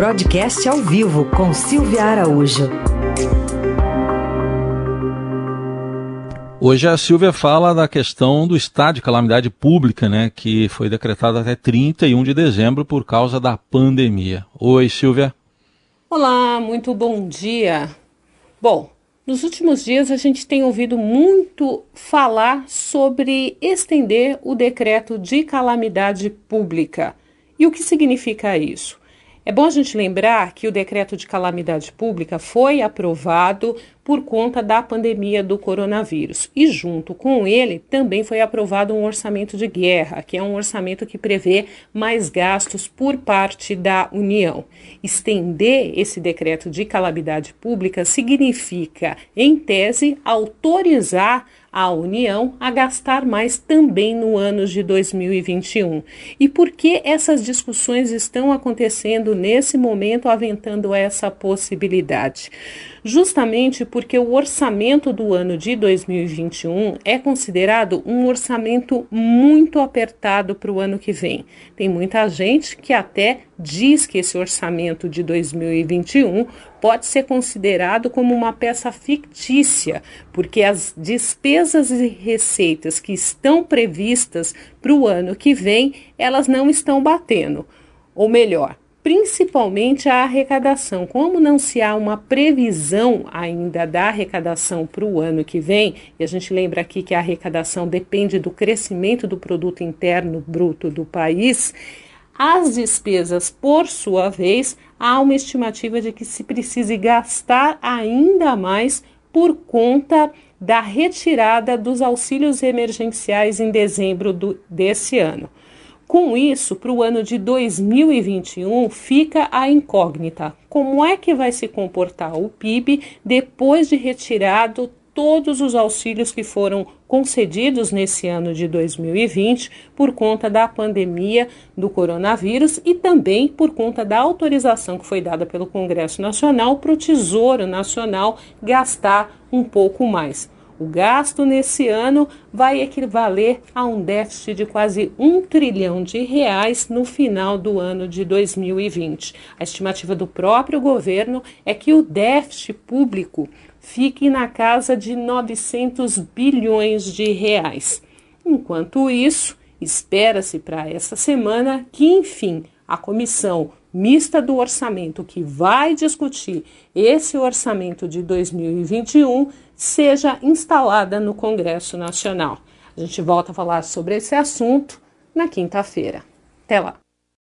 Broadcast ao vivo com Silvia Araújo. Hoje a Silvia fala da questão do estado de calamidade pública, né, que foi decretado até 31 de dezembro por causa da pandemia. Oi, Silvia. Olá, muito bom dia. Bom, nos últimos dias a gente tem ouvido muito falar sobre estender o decreto de calamidade pública. E o que significa isso? É bom a gente lembrar que o decreto de calamidade pública foi aprovado por conta da pandemia do coronavírus. E junto com ele também foi aprovado um orçamento de guerra, que é um orçamento que prevê mais gastos por parte da União. Estender esse decreto de calamidade pública significa, em tese, autorizar a União a gastar mais também no ano de 2021. E por que essas discussões estão acontecendo nesse momento, aventando essa possibilidade? Justamente porque o orçamento do ano de 2021 é considerado um orçamento muito apertado para o ano que vem. Tem muita gente que até diz que esse orçamento de 2021 pode ser considerado como uma peça fictícia, porque as despesas e receitas que estão previstas para o ano que vem, elas não estão batendo. Ou melhor, principalmente a arrecadação. Como não se há uma previsão ainda da arrecadação para o ano que vem, e a gente lembra aqui que a arrecadação depende do crescimento do produto interno bruto do país, as despesas, por sua vez, há uma estimativa de que se precise gastar ainda mais por conta da retirada dos auxílios emergenciais em dezembro do, desse ano. Com isso, para o ano de 2021, fica a incógnita: como é que vai se comportar o PIB depois de retirado todos os auxílios que foram concedidos nesse ano de 2020 por conta da pandemia do coronavírus e também por conta da autorização que foi dada pelo Congresso Nacional para o Tesouro Nacional gastar um pouco mais. O gasto nesse ano vai equivaler a um déficit de quase um trilhão de reais no final do ano de 2020. A estimativa do próprio governo é que o déficit público fique na casa de 900 bilhões de reais. Enquanto isso, espera-se para essa semana que, enfim, a comissão mista do orçamento que vai discutir esse orçamento de 2021 seja instalada no Congresso Nacional. A gente volta a falar sobre esse assunto na quinta-feira. Até lá!